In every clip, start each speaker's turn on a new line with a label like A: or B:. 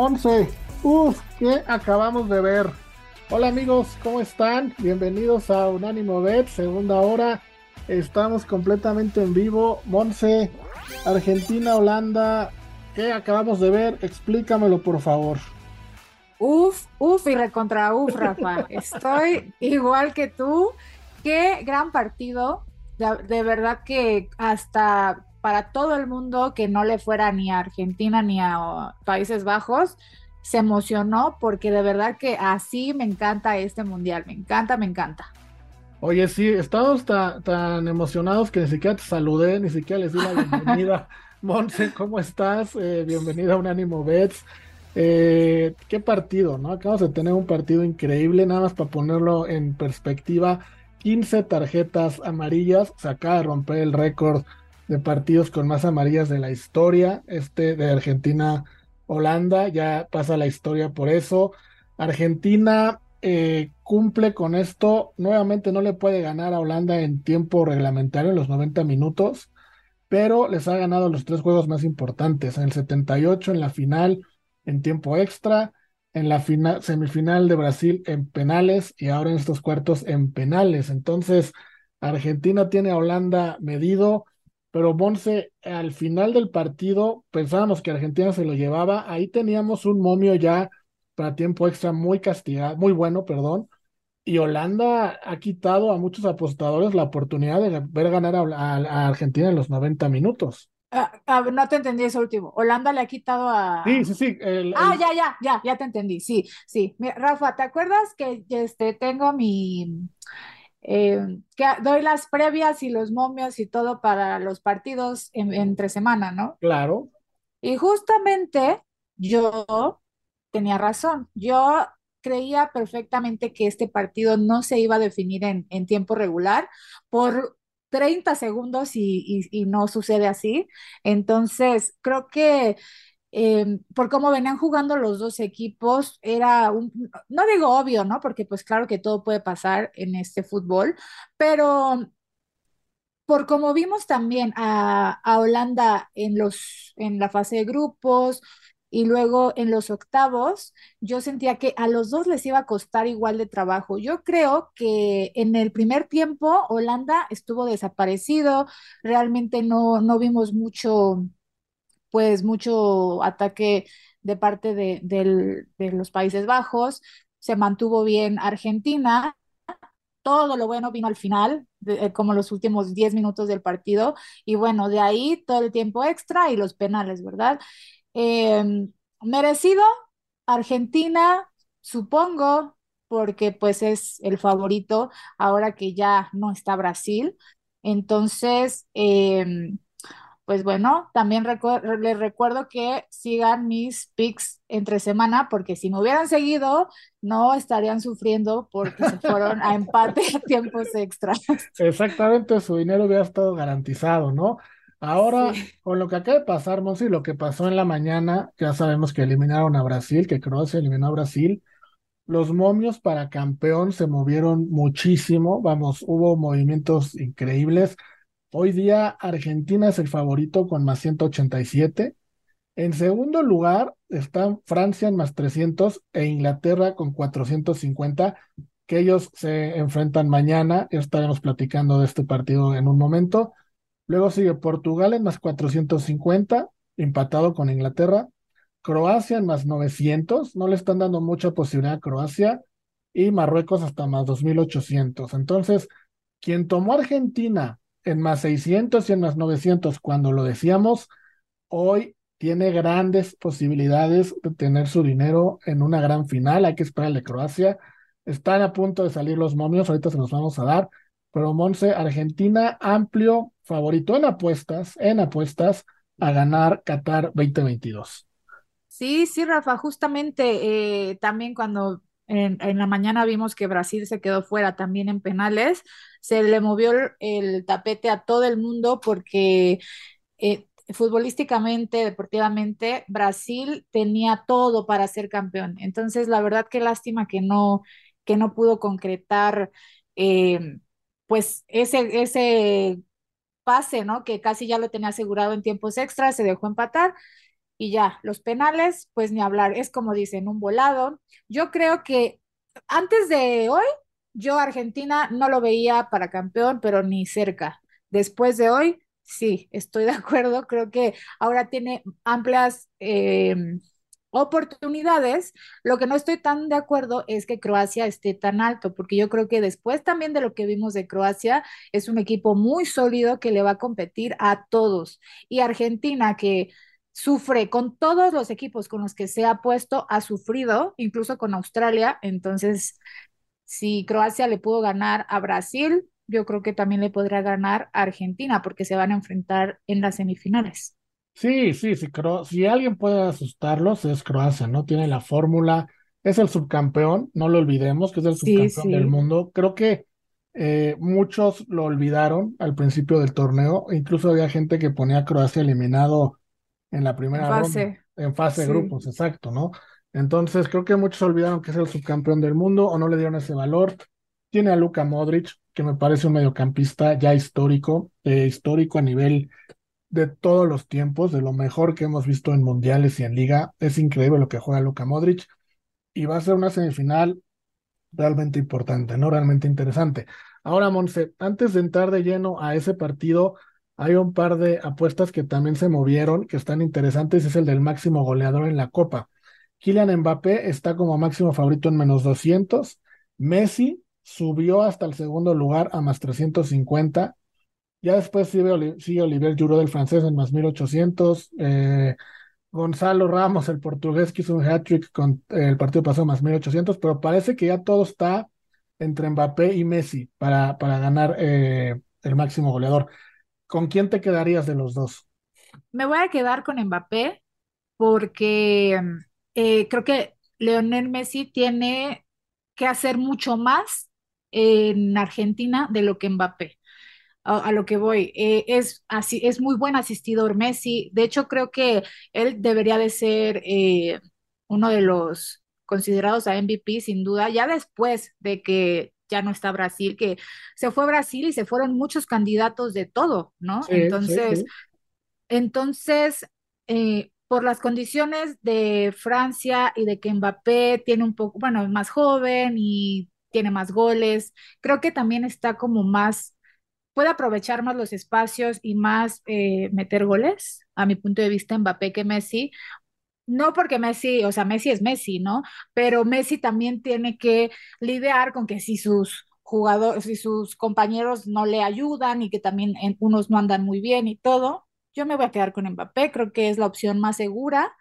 A: Monse, uf, ¿qué acabamos de ver? Hola amigos, ¿cómo están? Bienvenidos a Unánimo Bet, segunda hora. Estamos completamente en vivo. Monse, Argentina, Holanda, ¿qué acabamos de ver? Explícamelo, por favor.
B: Uf, uf y recontra uf, Rafa. Estoy igual que tú. Qué gran partido. De, verdad que hasta para todo el mundo que no le fuera ni a Argentina ni a Países Bajos, se emocionó porque de verdad que así me encanta este mundial. Me encanta, me encanta.
A: Oye, sí, estamos tan emocionados que ni siquiera te saludé, ni siquiera les di la bienvenida. Monse, ¿cómo estás? Eh, bienvenida a Unánimo Bets. Eh, qué partido, ¿no? Acabamos de tener un partido increíble, nada más para ponerlo en perspectiva. 15 tarjetas amarillas, se acaba de romper el récord de partidos con más amarillas de la historia. Este de Argentina-Holanda ya pasa la historia por eso. Argentina eh, cumple con esto. Nuevamente no le puede ganar a Holanda en tiempo reglamentario, en los 90 minutos, pero les ha ganado los tres juegos más importantes. En el 78, en la final, en tiempo extra, en la final, semifinal de Brasil en penales y ahora en estos cuartos en penales. Entonces, Argentina tiene a Holanda medido, pero Monse, al final del partido pensábamos que Argentina se lo llevaba. Ahí teníamos un momio ya para tiempo extra muy castigado, muy bueno, perdón. Y Holanda ha quitado a muchos apostadores la oportunidad de ver ganar a, Argentina en los 90 minutos.
B: Ah, no te entendí eso último. Holanda le ha quitado a.
A: Sí, sí, sí.
B: ah, ya, ya, ya, ya te entendí. Sí, sí. Rafa, ¿te acuerdas que este, tengo mi. Eh, que doy las previas y los momios y todo para los partidos entre semana, ¿no?
A: Claro.
B: Y justamente yo tenía razón. Yo creía perfectamente que este partido no se iba a definir en, tiempo regular por 30 segundos y, no sucede así. Entonces, creo que eh, por cómo venían jugando los dos equipos, era un, no digo obvio, ¿no? Porque pues claro que todo puede pasar en este fútbol, pero por como vimos también a, a Holanda en, los, en la fase de grupos, y luego en los octavos yo sentía que a los dos les iba a costar igual de trabajo. Yo creo que en el primer tiempo Holanda estuvo desaparecido, realmente no, no vimos mucho, pues mucho ataque de parte de, de los Países Bajos, se mantuvo bien Argentina. Todo lo bueno vino al final, eh, como los últimos 10 minutos del partido, y bueno, de ahí todo el tiempo extra y los penales, ¿verdad? Em, merecido, Argentina, supongo, porque pues es el favorito ahora que ya no está Brasil. Entonces, em, pues bueno, también les recuerdo que sigan mis picks entre semana, porque si me hubieran seguido, no estarían sufriendo porque se fueron a empate a tiempos extras.
A: Exactamente, su dinero hubiera estado garantizado, ¿no? Ahora, con lo que acaba de pasar, Monsi, lo que pasó en la mañana, ya sabemos que eliminaron a Brasil, que Croacia eliminó a Brasil. Los momios para campeón se movieron muchísimo, vamos, hubo movimientos increíbles. Hoy día Argentina es el favorito con más 187. En segundo lugar están Francia en más 300 e Inglaterra con 450, que ellos se enfrentan mañana. Estaremos platicando de este partido en un momento. Luego sigue Portugal en más 450, empatado con Inglaterra. Croacia en más 900, no le están dando mucha posibilidad a Croacia. Y Marruecos hasta más 2800. Entonces, quien tomó Argentina en más 600 y en más 900 cuando lo decíamos, hoy tiene grandes posibilidades de tener su dinero en una gran final. Hay que esperar de Croacia. Están a punto de salir los momios, ahorita se los vamos a dar. Pero Monse, Argentina amplio favorito en apuestas, en apuestas a ganar Qatar 2022.
B: Sí, sí, Rafa, justamente eh, también cuando en, la mañana vimos que Brasil se quedó fuera también en penales, se le movió el, tapete a todo el mundo porque eh, futbolísticamente, deportivamente, Brasil tenía todo para ser campeón. Entonces, la verdad, qué lástima que no, que no pudo concretar. Eh, pues ese, ese pase, ¿no? Que casi ya lo tenía asegurado en tiempos extras, se dejó empatar. Y ya, los penales, pues ni hablar, es como dicen, un volado. Yo creo que antes de hoy, yo Argentina no lo veía para campeón, pero ni cerca. Después de hoy, sí, estoy de acuerdo, creo que ahora tiene amplias... Eh, oportunidades. Lo que no estoy tan de acuerdo es que Croacia esté tan alto, porque yo creo que después también de lo que vimos de Croacia, es un equipo muy sólido que le va a competir a todos. Y Argentina, que sufre con todos los equipos con los que se ha puesto, ha sufrido, incluso con Australia. Entonces, si Croacia le pudo ganar a Brasil, yo creo que también le podrá ganar a Argentina, porque se van a enfrentar en las semifinales.
A: Sí, sí, sí, si alguien puede asustarlos es Croacia, ¿no? Tiene la fórmula, es el subcampeón, no lo olvidemos, que es el subcampeón del mundo. Creo que eh, muchos lo olvidaron al principio del torneo, incluso había gente que ponía a Croacia eliminado en la primera ronda, en fase de grupos, exacto, ¿no? Entonces creo que muchos olvidaron que es el subcampeón del mundo o no le dieron ese valor. Tiene a Luka Modric, que me parece un mediocampista ya histórico, eh, histórico a nivel de todos los tiempos, de lo mejor que hemos visto en mundiales y en liga. Es increíble lo que juega Luka Modric y va a ser una semifinal realmente importante, ¿no? Realmente interesante. Ahora, Monse, antes de entrar de lleno a ese partido, hay un par de apuestas que también se movieron, que están interesantes, es el del máximo goleador en la Copa. Kylian Mbappé está como máximo favorito en menos 200, Messi subió hasta el segundo lugar a más 350, ya después sigue, Olivier Giroud del francés en más 1800. Eh, Gonzalo Ramos, el portugués, que hizo un hat-trick con el partido pasado más 1800, pero parece que ya todo está entre Mbappé y Messi para, para ganar eh, el máximo goleador. ¿Con quién te quedarías de los dos?
B: Me voy a quedar con Mbappé porque eh, creo que Leonel Messi tiene que hacer mucho más en Argentina de lo que Mbappé a, lo que voy. Eh, es, así, es muy buen asistidor Messi. De hecho, creo que él debería de ser eh, uno de los considerados a MVP, sin duda, ya después de que ya no está Brasil, que se fue Brasil y se fueron muchos candidatos de todo, ¿no? entonces, entonces, eh, por las condiciones de Francia y de que Mbappé tiene un poco, bueno, es más joven y tiene más goles, creo que también está como más puede aprovechar más los espacios y más eh, meter goles, a mi punto de vista, Mbappé que Messi. No porque Messi, o sea, Messi es Messi, ¿no? Pero Messi también tiene que lidiar con que si sus jugadores, si sus compañeros no le ayudan y que también en, unos no andan muy bien y todo, yo me voy a quedar con Mbappé, creo que es la opción más segura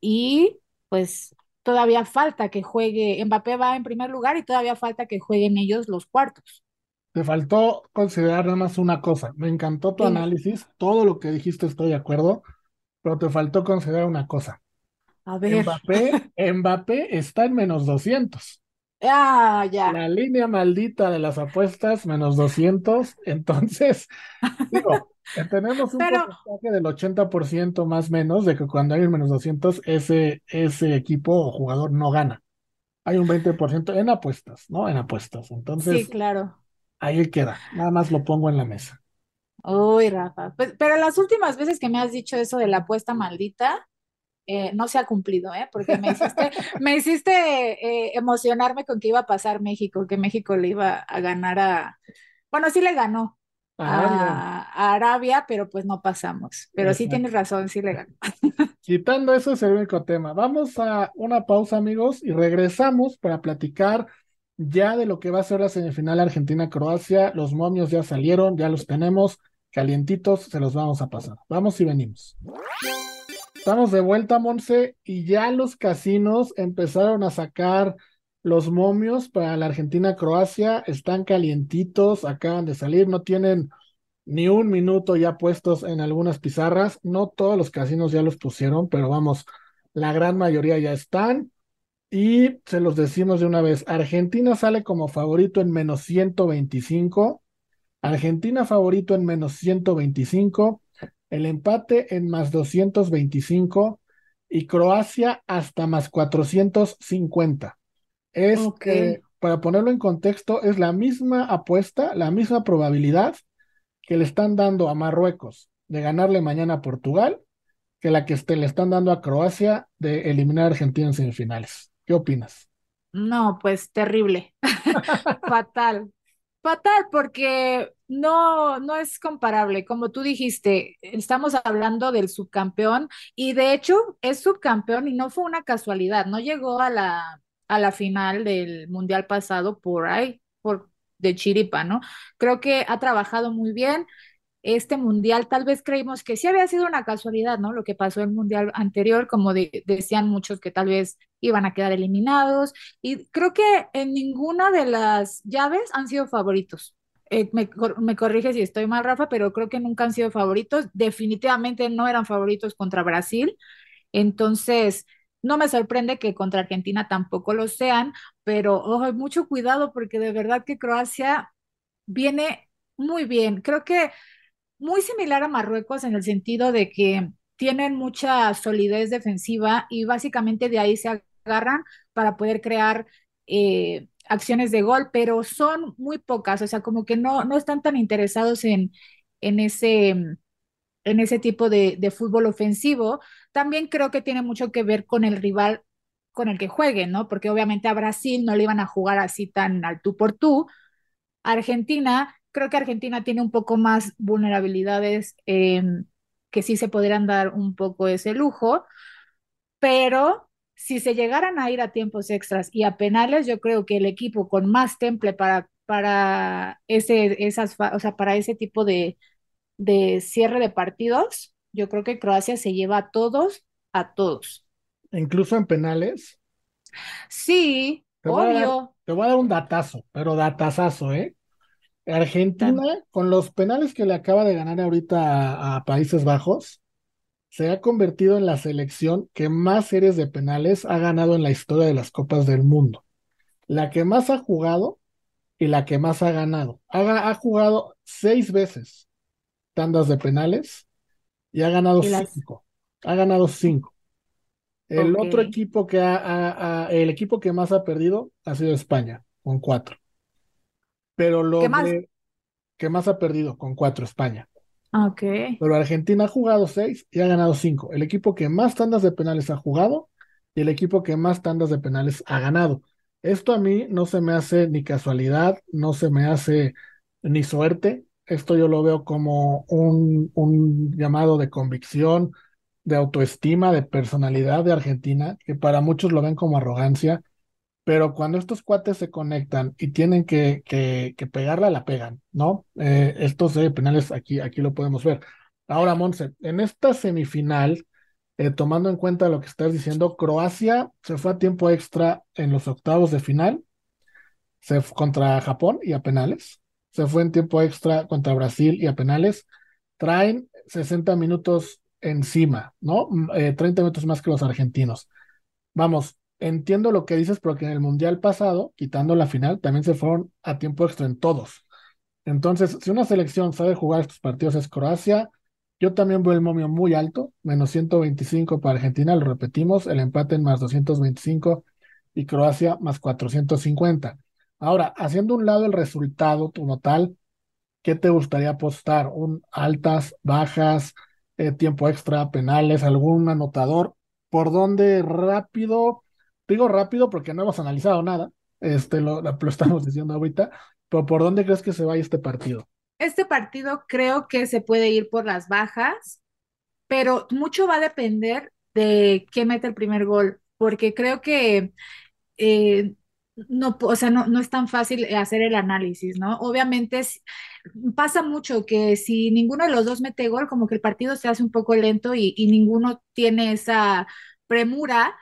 B: y pues todavía falta que juegue, Mbappé va en primer lugar y todavía falta que jueguen ellos los cuartos.
A: Te faltó considerar nada más una cosa. Me encantó tu análisis, todo lo que dijiste estoy de acuerdo, pero te faltó considerar una cosa.
B: A ver.
A: Mbappé, Mbappé está en menos 200.
B: Ah, ya.
A: La línea maldita de las apuestas, menos 200. Entonces, digo, tenemos un porcentaje del 80% más menos de que cuando hay un menos 200, ese, ese equipo o jugador no gana. Hay un 20% en apuestas, ¿no? En apuestas. Entonces,
B: sí, claro
A: ahí queda, nada más lo pongo en la mesa.
B: Uy, Rafa, pues, pero las últimas veces que me has dicho eso de la apuesta maldita, eh, no se ha cumplido, ¿eh? Porque me hiciste, me hiciste eh, emocionarme con que iba a pasar México, que México le iba a ganar a, bueno, sí le ganó a, Arabia, pero pues no pasamos. Pero sí tienes razón, sí le ganó.
A: Quitando eso es el único tema. Vamos a una pausa, amigos, y regresamos para platicar ya de lo que va a ser la semifinal Argentina-Croacia. Los momios ya salieron, ya los tenemos calientitos, se los vamos a pasar. Vamos y venimos. Estamos de vuelta, Monse, y ya los casinos empezaron a sacar los momios para la Argentina-Croacia. Están calientitos, acaban de salir, no tienen ni un minuto ya puestos en algunas pizarras. No todos los casinos ya los pusieron, pero vamos, la gran mayoría ya están. Y se los decimos de una vez, Argentina sale como favorito en menos 125, Argentina favorito en menos 125, el empate en más 225 y Croacia hasta más 450. Es, que para ponerlo en contexto, es la misma apuesta, la misma probabilidad que le están dando a Marruecos de ganarle mañana a Portugal que la que este, le están dando a Croacia de eliminar a Argentina en semifinales. ¿Qué opinas?
B: No, pues terrible, fatal, fatal, porque no, no es comparable. Como tú dijiste, estamos hablando del subcampeón y de hecho es subcampeón y no fue una casualidad, no llegó a la, a la final del mundial pasado por ahí, por de chiripa, ¿no? Creo que ha trabajado muy bien este mundial, tal vez creímos que sí había sido una casualidad, ¿no? Lo que pasó en el mundial anterior, como decían muchos que tal vez iban a quedar eliminados, y creo que en ninguna de las llaves han sido favoritos. Eh, me, me corrige si estoy mal, Rafa, pero creo que nunca han sido favoritos. Definitivamente no eran favoritos contra Brasil. Entonces, no me sorprende que contra Argentina tampoco lo sean, pero ojo, mucho cuidado porque de verdad que Croacia viene muy bien. Creo que muy similar a Marruecos en el sentido de que tienen mucha solidez defensiva y básicamente de ahí se agarran para poder crear eh, acciones de gol, pero son muy pocas, o sea, como que no, no están tan interesados en, en, ese, en ese tipo de, fútbol ofensivo. También creo que tiene mucho que ver con el rival con el que jueguen, ¿no? Porque obviamente a Brasil no le iban a jugar así tan al tú por tú. Argentina Creo que Argentina tiene un poco más vulnerabilidades em, que sí se podrían dar un poco ese lujo, pero si se llegaran a ir a tiempos extras y a penales, yo creo que el equipo con más temple para, para, ese, esas, o sea, para ese tipo de, de cierre de partidos, yo creo que Croacia se lleva a todos, a todos.
A: Incluso en penales.
B: Sí, obvio.
A: te voy a dar un datazo, pero datazazo, ¿eh? Argentina, con los penales que le acaba de ganar ahorita a, Países Bajos, se ha convertido en la selección que más series de penales ha ganado en la historia de las Copas del Mundo. La que más ha jugado y la que más ha ganado. Ha, jugado seis veces tandas de penales y ha ganado cinco. Ha ganado cinco. El otro equipo que ha, el equipo que más ha perdido ha sido España, con cuatro. Pero lo ¿Qué más? que más ha perdido con cuatro, España.
B: Ah, ok.
A: Pero Argentina ha jugado seis y ha ganado cinco. El equipo que más tandas de penales ha jugado y el equipo que más tandas de penales ha ganado. Esto a mí no se me hace ni casualidad, no se me hace ni suerte. Esto yo lo veo como un, un llamado de convicción, de autoestima, de personalidad de Argentina, que para muchos lo ven como arrogancia pero cuando estos cuates se conectan y tienen que, que, pegarla, la pegan, ¿no? Eh, estos penales aquí, aquí lo podemos ver. Ahora, Monse, en esta semifinal, eh, tomando en cuenta lo que estás diciendo, Croacia se fue a tiempo extra en los octavos de final, se contra Japón y a penales, se fue en tiempo extra contra Brasil y a penales, traen 60 minutos encima, ¿no? 30 mm, eh, minutos más que los argentinos. Vamos, entiendo lo que dices, porque en el Mundial pasado, quitando la final, también se fueron a tiempo extra en todos. Entonces, si una selección sabe jugar estos partidos es Croacia, yo también veo el momio muy alto, menos 125 para Argentina, lo repetimos, el empate en más 225 y Croacia más 450. Ahora, haciendo un lado el resultado como tal, ¿qué te gustaría apostar? ¿Un altas, bajas, eh, tiempo extra, penales, algún anotador? ¿Por dónde rápido? Digo rápido porque no hemos analizado nada, este lo, lo estamos diciendo ahorita, pero ¿por dónde crees que se vaya este partido?
B: Este partido creo que se puede ir por las bajas, pero mucho va a depender de quién mete el primer gol, porque creo que eh, no, o sea, no, no, es tan fácil hacer el análisis, ¿no? Obviamente pasa mucho que si ninguno de los dos mete gol, como que el partido se hace un poco lento y ninguno tiene esa premura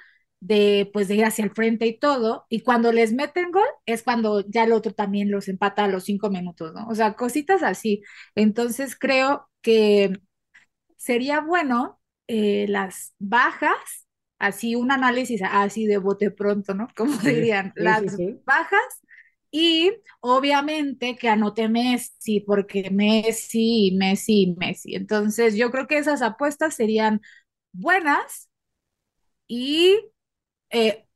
B: de pues de ir hacia el frente y todo, y cuando les meten gol es cuando ya el otro también los empata a los cinco minutos, ¿no? O sea, cositas así. Entonces creo que sería bueno eh, las bajas, así un análisis así de bote pronto, ¿no? Como dirían, las bajas y obviamente que anote Messi, porque Messi, Messi, Messi. Entonces yo creo que esas apuestas serían buenas y eh,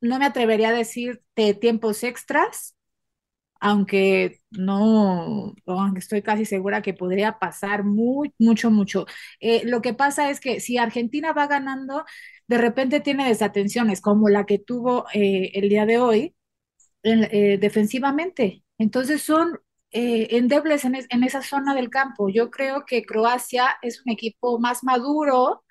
B: no me atrevería a decirte tiempos extras, aunque no, aunque estoy casi segura que podría pasar muy, mucho, mucho. Eh, lo que pasa es que si Argentina va ganando, de repente tiene desatenciones como la que tuvo eh, el día de hoy defensivamente. Entonces son endebles en, en esa zona del campo. Yo creo que Croacia es un equipo más maduro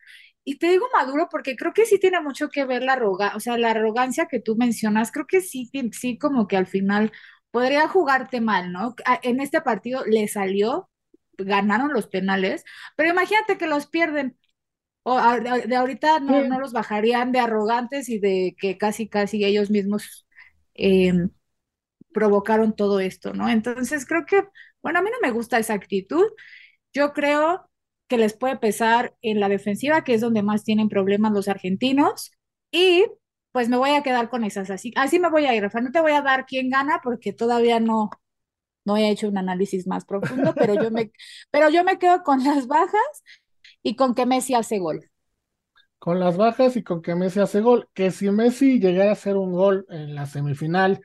B: y te digo maduro porque creo que sí tiene mucho que ver la arrogancia, o sea, la arrogancia que tú mencionas, creo que sí, sí como que al final podría jugarte mal, ¿no? En este partido le salió, ganaron los penales, pero imagínate que los pierden. O de ahorita no, no los bajarían de arrogantes y de que casi, casi ellos mismos em, provocaron todo esto, ¿no? Entonces creo que, bueno, a mí no me gusta esa actitud. Yo creo que les puede pesar en la defensiva, que es donde más tienen problemas los argentinos. Y pues me voy a quedar con esas. Así, así me voy a ir, Rafa. No te voy a dar quién gana porque todavía no, no he hecho un análisis más profundo, pero yo me, pero yo me quedo con las bajas y con que Messi hace gol.
A: Con las bajas y con que Messi hace gol. Que si Messi llegara a hacer un gol en la semifinal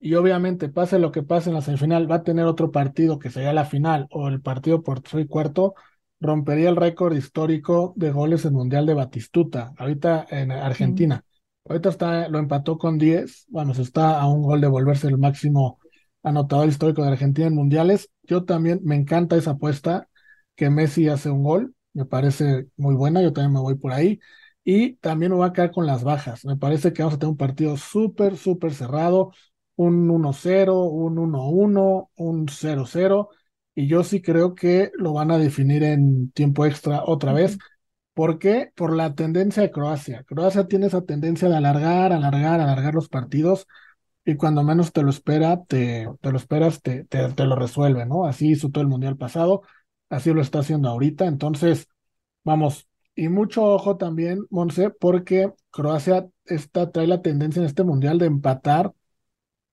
A: y obviamente pase lo que pase en la semifinal, va a tener otro partido que sería la final o el partido por tres y cuarto, rompería el récord histórico de goles en Mundial de Batistuta, ahorita en Argentina. Ahorita está, lo empató con 10, bueno, se está a un gol de volverse el máximo anotador histórico de Argentina en mundiales. Yo también me encanta esa apuesta, que Messi hace un gol, me parece muy buena, yo también me voy por ahí. Y también me voy a quedar con las bajas. Me parece que vamos a tener un partido súper, súper cerrado, un 1-0, un 1-1, un 0-0 y yo sí creo que lo van a definir en tiempo extra otra vez. ¿Por qué? Por la tendencia de Croacia. Croacia tiene esa tendencia de alargar, alargar, alargar los partidos y cuando menos te lo espera, te, te lo esperas, te, te, te, lo resuelve, ¿no? Así hizo todo el mundial pasado, así lo está haciendo ahorita. Entonces, vamos, y mucho ojo también, Monse, porque Croacia está, trae la tendencia en este mundial de empatar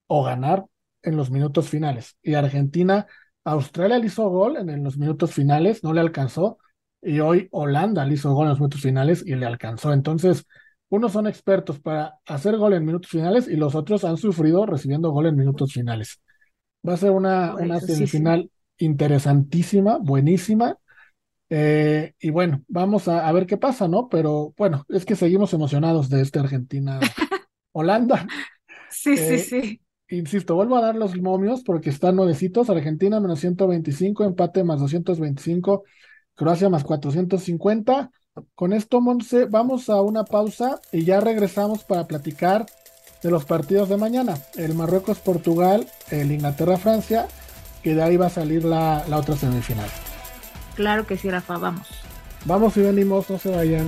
A: o ganar en los minutos finales. Y Argentina Australia le hizo gol en, los minutos finales, no le alcanzó, y hoy Holanda le hizo gol en los minutos finales y le alcanzó. Entonces, unos son expertos para hacer gol en minutos finales y los otros han sufrido recibiendo gol en minutos finales. Va a ser una, una semifinal interesantísima, buenísima. Eh, y bueno, vamos a, a, ver qué pasa, ¿no? Pero bueno, es que seguimos emocionados de este Argentina-Holanda.
B: sí, sí, eh, sí.
A: Insisto, vuelvo a dar los momios porque están nuevecitos. Argentina menos 125, empate más 225, Croacia más 450. Con esto, Monse, vamos a una pausa y ya regresamos para platicar de los partidos de mañana. El Marruecos-Portugal, el Inglaterra-Francia, que de ahí va a salir la, la otra semifinal.
B: Claro que sí, Rafa, vamos.
A: Vamos y venimos, no se vayan.